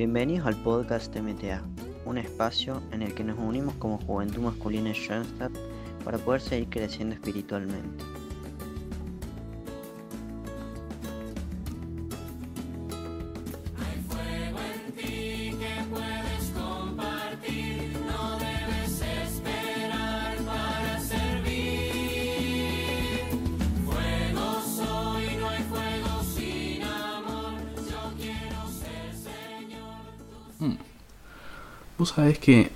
Bienvenidos al podcast MTA, un espacio en el que nos unimos como juventud masculina en Schoenstatt para poder seguir creciendo espiritualmente. Vos sabés que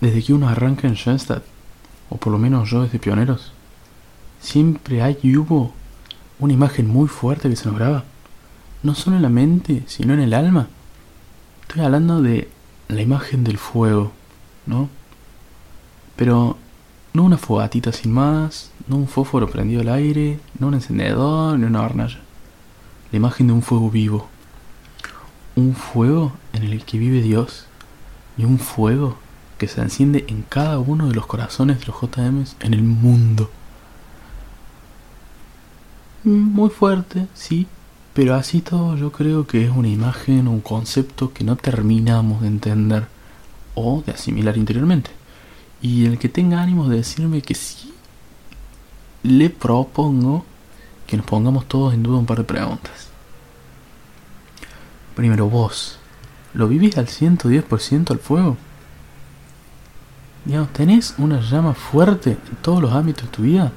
desde que uno arranca en Schoenstatt, o por lo menos yo desde Pioneros, siempre hay y hubo una imagen muy fuerte que se nos graba. No solo en la mente, sino en el alma. Estoy hablando de la imagen del fuego, ¿no? Pero no una fogatita sin más, no un fósforo prendido al aire, no un encendedor ni una hornalla. La imagen de un fuego vivo. Un fuego en el que vive Dios y un fuego que se enciende en cada uno de los corazones de los JMs en el mundo. Muy fuerte, sí, pero así todo yo creo que es una imagen, un concepto que no terminamos de entender o de asimilar interiormente. Y el que tenga ánimos de decirme que sí, le propongo que nos pongamos todos en duda un par de preguntas. Primero vos, ¿Lo vivís al 110% al fuego? Digamos, ¿tenés una llama fuerte en todos los ámbitos de tu vida?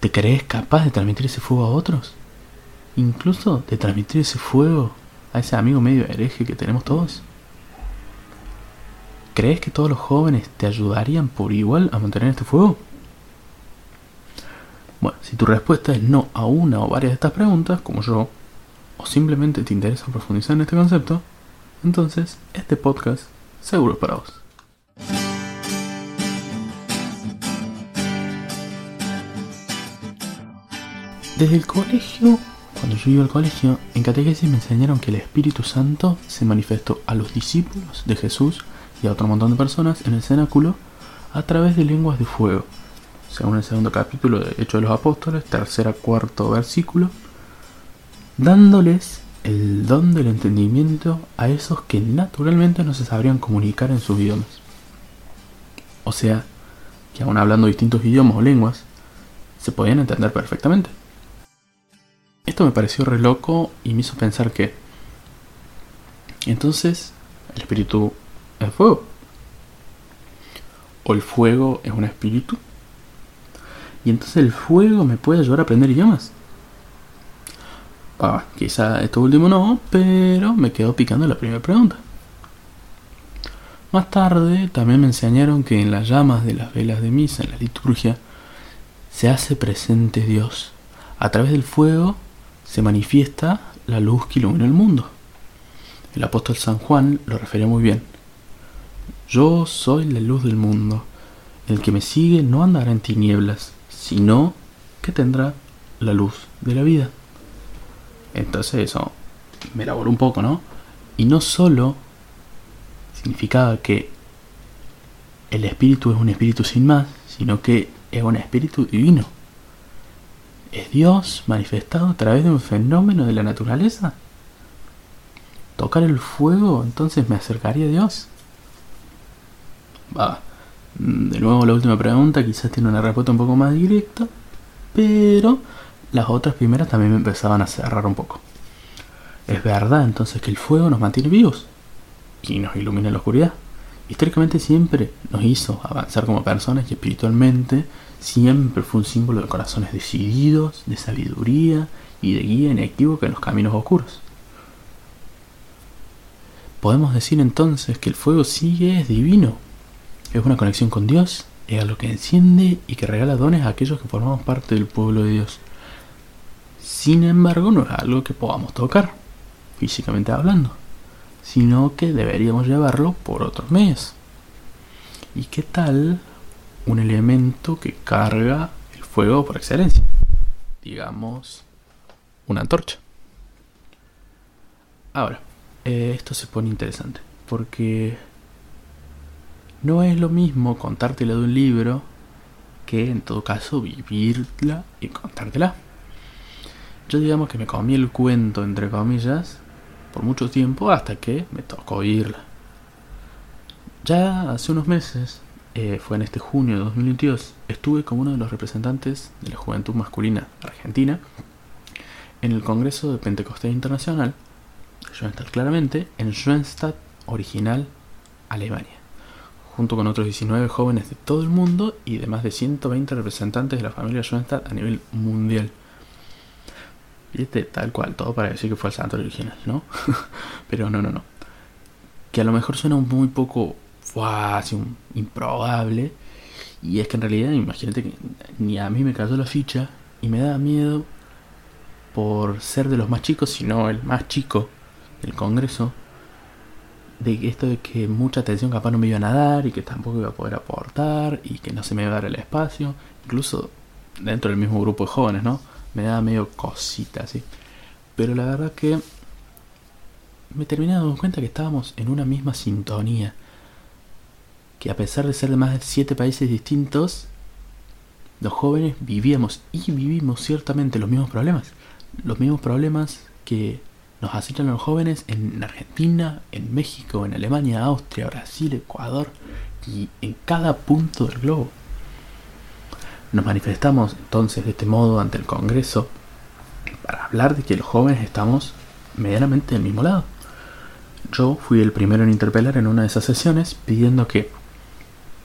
¿Te crees capaz de transmitir ese fuego a otros? Incluso de transmitir ese fuego a ese amigo medio hereje que tenemos todos. ¿Crees que todos los jóvenes te ayudarían por igual a mantener este fuego? Bueno, si tu respuesta es no a una o varias de estas preguntas, como yo, o simplemente te interesa profundizar en este concepto, entonces este podcast seguro es para vos. Desde el colegio, cuando yo iba al colegio, en catequesis me enseñaron que el Espíritu Santo se manifestó a los discípulos de Jesús y a otro montón de personas en el cenáculo a través de lenguas de fuego. Según el segundo capítulo de Hechos de los Apóstoles, tercera cuarto versículo, dándoles el don del entendimiento a esos que naturalmente no se sabrían comunicar en sus idiomas. O sea, que aún hablando distintos idiomas o lenguas, se podían entender perfectamente. Esto me pareció re loco y me hizo pensar que entonces el espíritu es fuego. O el fuego es un espíritu. Y entonces el fuego me puede ayudar a aprender idiomas. Ah, quizá esto último no, pero me quedó picando la primera pregunta. Más tarde también me enseñaron que en las llamas de las velas de misa, en la liturgia, se hace presente Dios. A través del fuego se manifiesta la luz que ilumina el mundo. El apóstol San Juan lo refería muy bien. Yo soy la luz del mundo. El que me sigue no andará en tinieblas, sino que tendrá la luz de la vida. Entonces eso me elaboró un poco, ¿no? Y no solo significaba que el espíritu es un espíritu sin más, sino que es un espíritu divino. ¿Es Dios manifestado a través de un fenómeno de la naturaleza? ¿Tocar el fuego entonces me acercaría a Dios? Va. De nuevo la última pregunta quizás tiene una respuesta un poco más directa, pero las otras primeras también me empezaban a cerrar un poco. Es verdad entonces que el fuego nos mantiene vivos y nos ilumina la oscuridad. Históricamente siempre nos hizo avanzar como personas y espiritualmente siempre fue un símbolo de corazones decididos, de sabiduría y de guía inequívoca en los caminos oscuros. Podemos decir entonces que el fuego sigue es divino. Es una conexión con Dios, es algo que enciende y que regala dones a aquellos que formamos parte del pueblo de Dios. Sin embargo, no es algo que podamos tocar, físicamente hablando, sino que deberíamos llevarlo por otros medios. ¿Y qué tal un elemento que carga el fuego por excelencia? Digamos, una antorcha. Ahora, eh, esto se pone interesante, porque no es lo mismo contártela de un libro que en todo caso vivirla y contártela. yo digamos que me comí el cuento, entre comillas, por mucho tiempo hasta que me tocó irla. Ya hace unos meses, eh, fue en este junio de 2022, estuve como uno de los representantes de la juventud masculina argentina en el Congreso de Pentecostés Internacional, Schoenstatt claramente, en Schoenstatt original, Alemania, junto con otros 19 jóvenes de todo el mundo y de más de 120 representantes de la familia Schoenstatt a nivel mundial. Y este tal cual, todo para decir que fue el santo original, ¿no? Pero no, no, no. Que a lo mejor suena muy poco, así, un, improbable. Y es que en realidad, imagínate que ni a mí me cayó la ficha y me da miedo por ser de los más chicos, sino el más chico del Congreso, de esto de que mucha atención capaz no me iban a dar y que tampoco iba a poder aportar y que no se me iba a dar el espacio, incluso dentro del mismo grupo de jóvenes, ¿no? Me daba medio cosita, así. Pero la verdad que me terminé dando cuenta que estábamos en una misma sintonía. Que a pesar de ser de más de siete países distintos, los jóvenes vivíamos y vivimos ciertamente los mismos problemas. Los mismos problemas que nos acechan los jóvenes en Argentina, en México, en Alemania, Austria, Brasil, Ecuador y en cada punto del globo. Nos manifestamos entonces de este modo ante el Congreso para hablar de que los jóvenes estamos medianamente del mismo lado. Yo fui el primero en interpelar en una de esas sesiones pidiendo que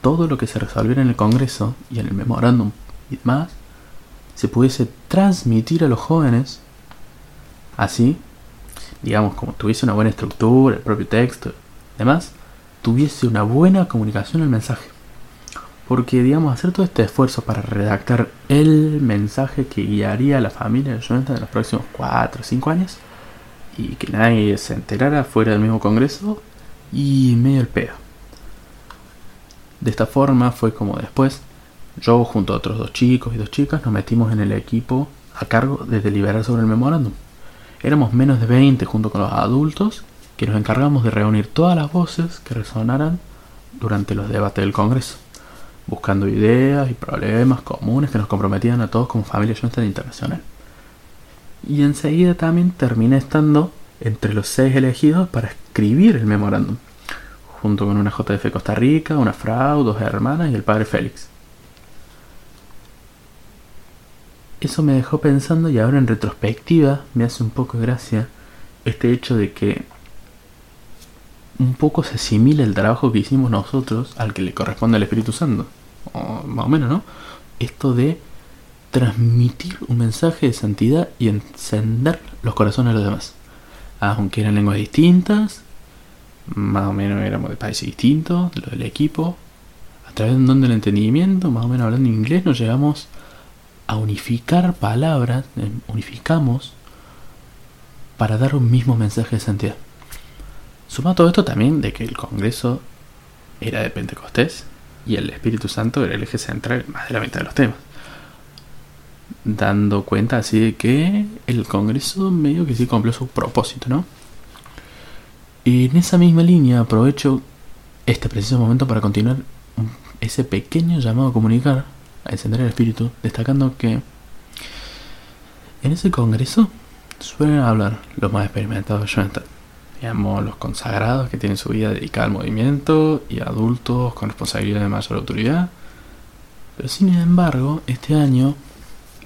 todo lo que se resolviera en el Congreso y en el memorándum y demás se pudiese transmitir a los jóvenes así, digamos, como tuviese una buena estructura, el propio texto demás, tuviese una buena comunicación el mensaje. Porque, digamos, hacer todo este esfuerzo para redactar el mensaje que guiaría a la familia de Jonathan en los próximos 4 o 5 años y que nadie se enterara fuera del mismo congreso y medio el pedo. De esta forma fue como después, yo junto a otros dos chicos y dos chicas nos metimos en el equipo a cargo de deliberar sobre el memorándum. Éramos menos de 20 junto con los adultos que nos encargamos de reunir todas las voces que resonaran durante los debates del Congreso buscando ideas y problemas comunes que nos comprometían a todos como familia Johnston Internacional. Y enseguida también terminé estando entre los seis elegidos para escribir el memorándum, junto con una JF Costa Rica, una Frau, dos hermanas y el padre Félix. Eso me dejó pensando y ahora en retrospectiva me hace un poco gracia este hecho de que un poco se asimila el trabajo que hicimos nosotros al que le corresponde al Espíritu Santo. Más o menos, ¿no? Esto de transmitir un mensaje de santidad y encender los corazones de los demás. Aunque eran lenguas distintas, más o menos éramos de países distintos, lo del equipo, a través de un don del entendimiento, más o menos hablando inglés, nos llegamos a unificar palabras, eh, unificamos para dar un mismo mensaje de santidad. Suma todo esto también de que el Congreso era de Pentecostés y el Espíritu Santo era el eje central más de la mitad de los temas. Dando cuenta así de que el Congreso medio que sí cumplió su propósito, ¿no? Y en esa misma línea aprovecho este preciso momento para continuar ese pequeño llamado a comunicar, a encender el espíritu, destacando que en ese Congreso suelen hablar los más experimentados de digamos, los consagrados que tienen su vida dedicada al movimiento y adultos con responsabilidad de mayor autoridad. Pero sin embargo, este año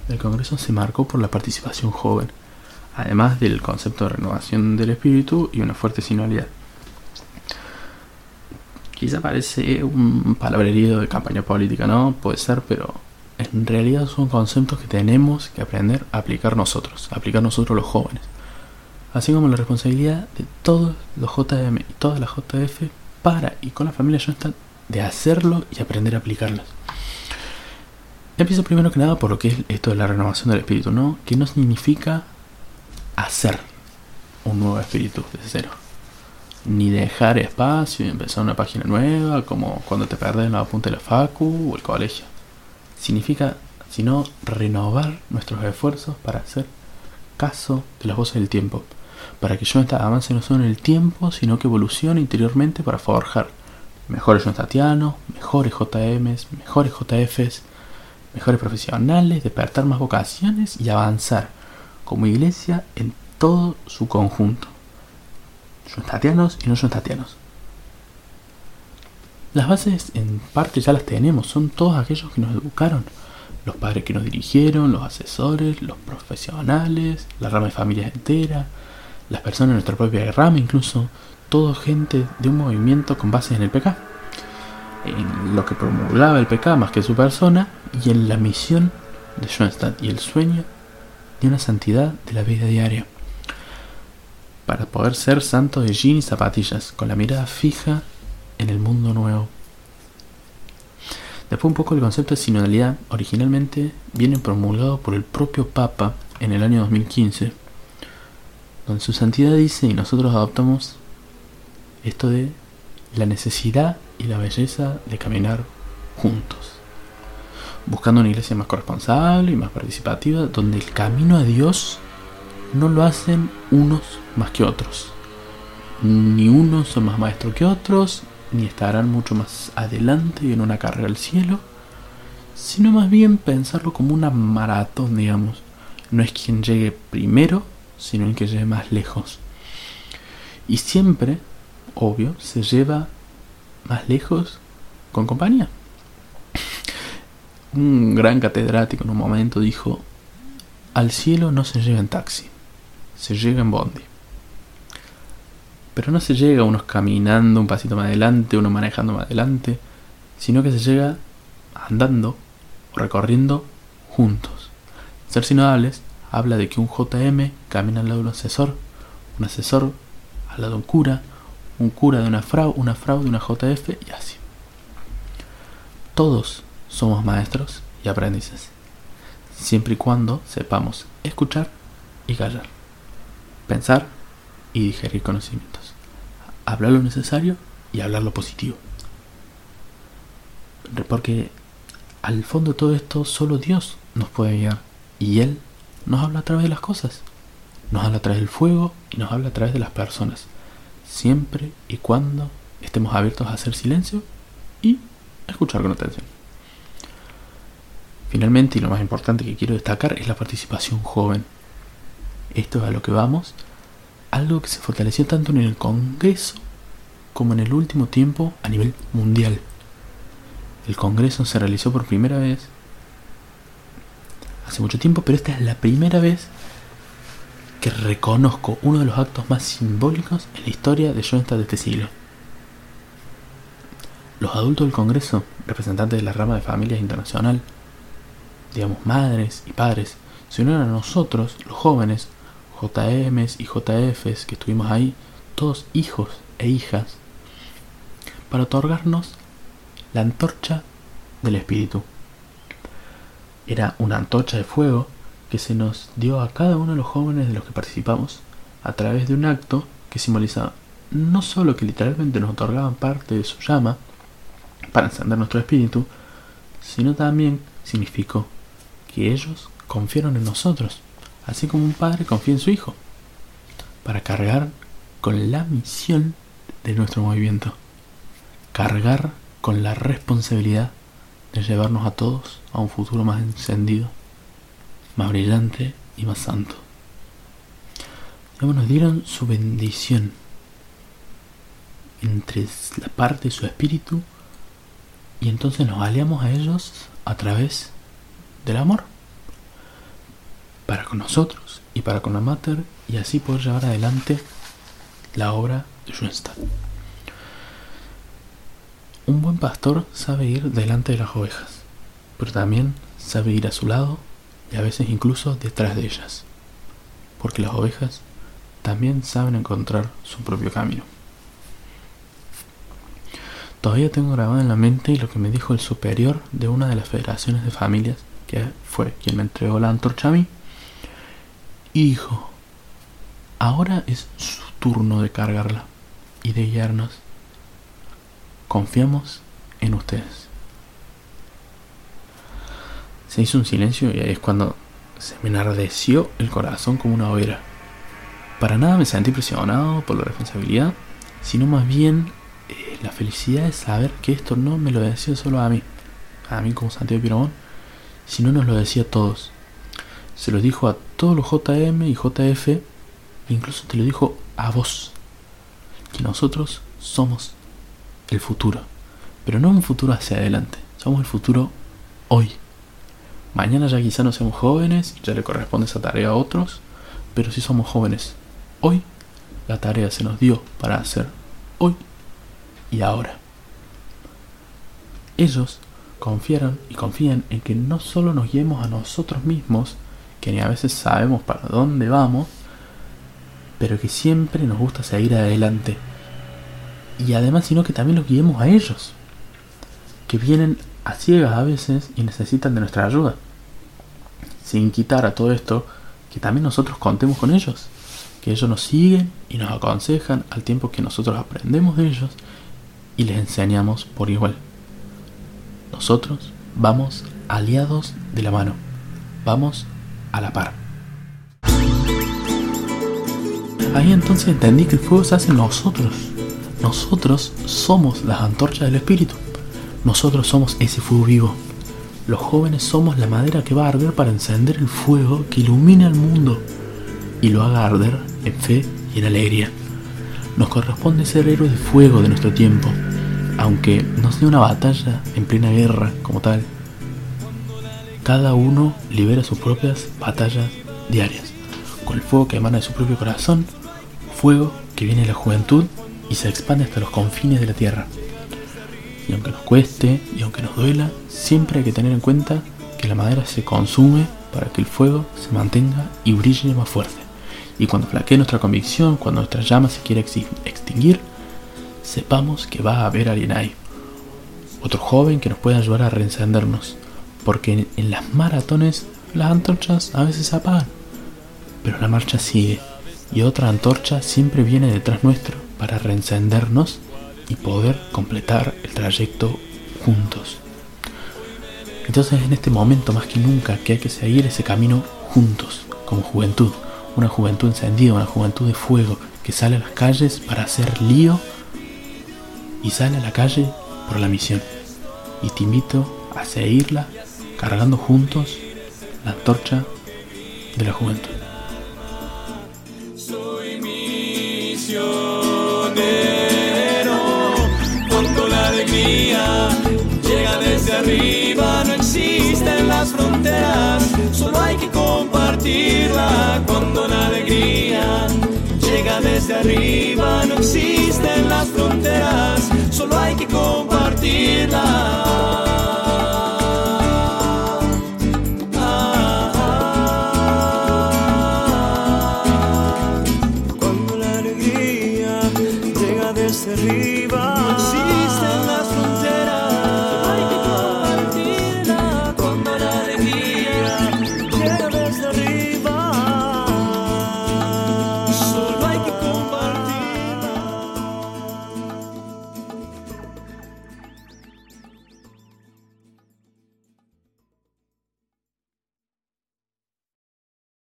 el Congreso se marcó por la participación joven, además del concepto de renovación del espíritu y una fuerte sinodalidad. Quizá parece un palabrerío de campaña política, ¿no? Puede ser, pero en realidad son conceptos que tenemos que aprender a aplicar nosotros, aplicar nosotros los jóvenes así como la responsabilidad de todos los JM y todas las JF para y con la familia Johnston de hacerlo y aprender a aplicarlos. Empiezo primero que nada por lo que es esto de la renovación del espíritu, ¿no? Que no significa hacer un nuevo espíritu desde cero. Ni dejar espacio y empezar una página nueva, como cuando te perdes en la punta de la facu o el colegio. Significa, sino, renovar nuestros esfuerzos para hacer caso de las voces del tiempo para que Jonathan avance no solo en el tiempo, sino que evolucione interiormente para forjar mejores Jonatatianos, mejores JMs, mejores JFs, mejores profesionales, despertar más vocaciones y avanzar como iglesia en todo su conjunto. Tatianos y no Tatianos. Las bases en parte ya las tenemos, son todos aquellos que nos educaron, los padres que nos dirigieron, los asesores, los profesionales, la rama de familia entera, las personas de nuestra propia rama, incluso todo gente de un movimiento con bases en el PK, en lo que promulgaba el PK más que su persona y en la misión de Schoenstatt y el sueño de una santidad de la vida diaria. Para poder ser santo de jean y zapatillas, con la mirada fija en el mundo nuevo. Después un poco el concepto de sinodalidad originalmente viene promulgado por el propio Papa en el año 2015, donde su santidad dice y nosotros adoptamos esto de la necesidad y la belleza de caminar juntos, buscando una iglesia más corresponsable y más participativa, donde el camino a Dios no lo hacen unos más que otros. Ni unos son más maestros que otros, ni estarán mucho más adelante en una carrera al cielo, sino más bien pensarlo como una maratón, digamos. No es quien llegue primero, sino el que llegue más lejos. Y siempre, obvio, se lleva más lejos con compañía. Un gran catedrático en un momento dijo, al cielo no se llega en taxi, se llega en bondi. Pero no se llega unos caminando un pasito más adelante, uno manejando más adelante, sino que se llega andando o recorriendo juntos. Ser sinodables habla de que un JM camina al lado de un asesor, un asesor al lado de un cura, un cura de una frau, una frau de una JF y así. Todos somos maestros y aprendices, siempre y cuando sepamos escuchar y callar, pensar y digerir conocimientos, hablar lo necesario y hablar lo positivo. Porque al fondo de todo esto solo Dios nos puede guiar y Él nos habla a través de las cosas, nos habla a través del fuego y nos habla a través de las personas siempre y cuando estemos abiertos a hacer silencio y a escuchar con atención. Finalmente, y lo más importante que quiero destacar es la participación joven. Esto es a lo que vamos, algo que se fortaleció tanto en el Congreso como en el último tiempo a nivel mundial. El Congreso se realizó por primera vez hace mucho tiempo, pero esta es la primera vez que reconozco uno de los actos más simbólicos en la historia de Schoenstatt de este siglo. Los adultos del Congreso, representantes de la rama de familias internacional, digamos madres y padres, se unieron a nosotros, los jóvenes, JMs y JFs que estuvimos ahí, todos hijos e hijas, para otorgarnos la antorcha del Espíritu. Era una antorcha de fuego que se nos dio a cada uno de los jóvenes de los que participamos a través de un acto que simboliza no solo que literalmente nos otorgaban parte de su llama para encender nuestro espíritu, sino también significó que ellos confiaron en nosotros, así como un padre confía en su hijo, para cargar con la misión de nuestro movimiento, cargar con la responsabilidad de llevarnos a todos a un futuro más encendido más brillante y más santo. Luego nos dieron su bendición. Entre la parte de su espíritu y entonces nos aliamos a ellos a través del amor para con nosotros y para con la Mater y así poder llevar adelante la obra de Schoenstatt. Un buen pastor sabe ir delante de las ovejas, pero también sabe ir a su lado y a veces incluso detrás de ellas, porque las ovejas también saben encontrar su propio camino. Todavía tengo grabado en la mente lo que me dijo el superior de una de las federaciones de familias, que fue quien me entregó la antorcha a mí, y dijo, ahora es su turno de cargarla y de guiarnos. Confiamos en ustedes. Se hizo un silencio y ahí es cuando se me enardeció el corazón como una hoguera. Para nada me sentí presionado por la responsabilidad, sino más bien eh, la felicidad de saber que esto no me lo decía solo a mí, a mí como Santiago Piramón, sino nos lo decía a todos. Se lo dijo a todos los JM y JF, e incluso te lo dijo a vos, que nosotros somos el futuro, pero no un futuro hacia adelante, somos el futuro hoy. Mañana ya quizá no seamos jóvenes, ya le corresponde esa tarea a otros, pero si somos jóvenes hoy, la tarea se nos dio para hacer hoy y ahora. Ellos confiaron y confían en que no solo nos guiemos a nosotros mismos, que ni a veces sabemos para dónde vamos, pero que siempre nos gusta seguir adelante. Y además, sino que también los guiemos a ellos, que vienen a ciegas a veces y necesitan de nuestra ayuda. Sin quitar a todo esto, que también nosotros contemos con ellos, que ellos nos siguen y nos aconsejan al tiempo que nosotros aprendemos de ellos y les enseñamos por igual. Nosotros vamos aliados de la mano, vamos a la par. Ahí entonces entendí que el fuego se hace en nosotros. Nosotros somos las antorchas del espíritu. Nosotros somos ese fuego vivo. Los jóvenes somos la madera que va a arder para encender el fuego que ilumina el mundo y lo haga arder en fe y en alegría. Nos corresponde ser héroes de fuego de nuestro tiempo, aunque no sea una batalla en plena guerra como tal. Cada uno libera sus propias batallas diarias, con el fuego que emana de su propio corazón, fuego que viene de la juventud y se expande hasta los confines de la tierra. Y aunque nos cueste y aunque nos duela, siempre hay que tener en cuenta que la madera se consume para que el fuego se mantenga y brille más fuerte. Y cuando flaquee nuestra convicción, cuando nuestra llama se quiera extinguir, sepamos que va a haber alguien ahí. Otro joven que nos pueda ayudar a reencendernos. Porque en las maratones las antorchas a veces se apagan. Pero la marcha sigue. Y otra antorcha siempre viene detrás nuestro para reencendernos y poder completar el trayecto juntos. Entonces en este momento más que nunca que hay que seguir ese camino juntos, como juventud. Una juventud encendida, una juventud de fuego que sale a las calles para hacer lío y sale a la calle por la misión. Y te invito a seguirla cargando juntos la antorcha de la juventud. Soy misionero cuando la alegría llega desde arriba, no existen las fronteras, solo hay que compartirla cuando la alegría llega desde arriba, no existen las fronteras, solo hay que compartirla.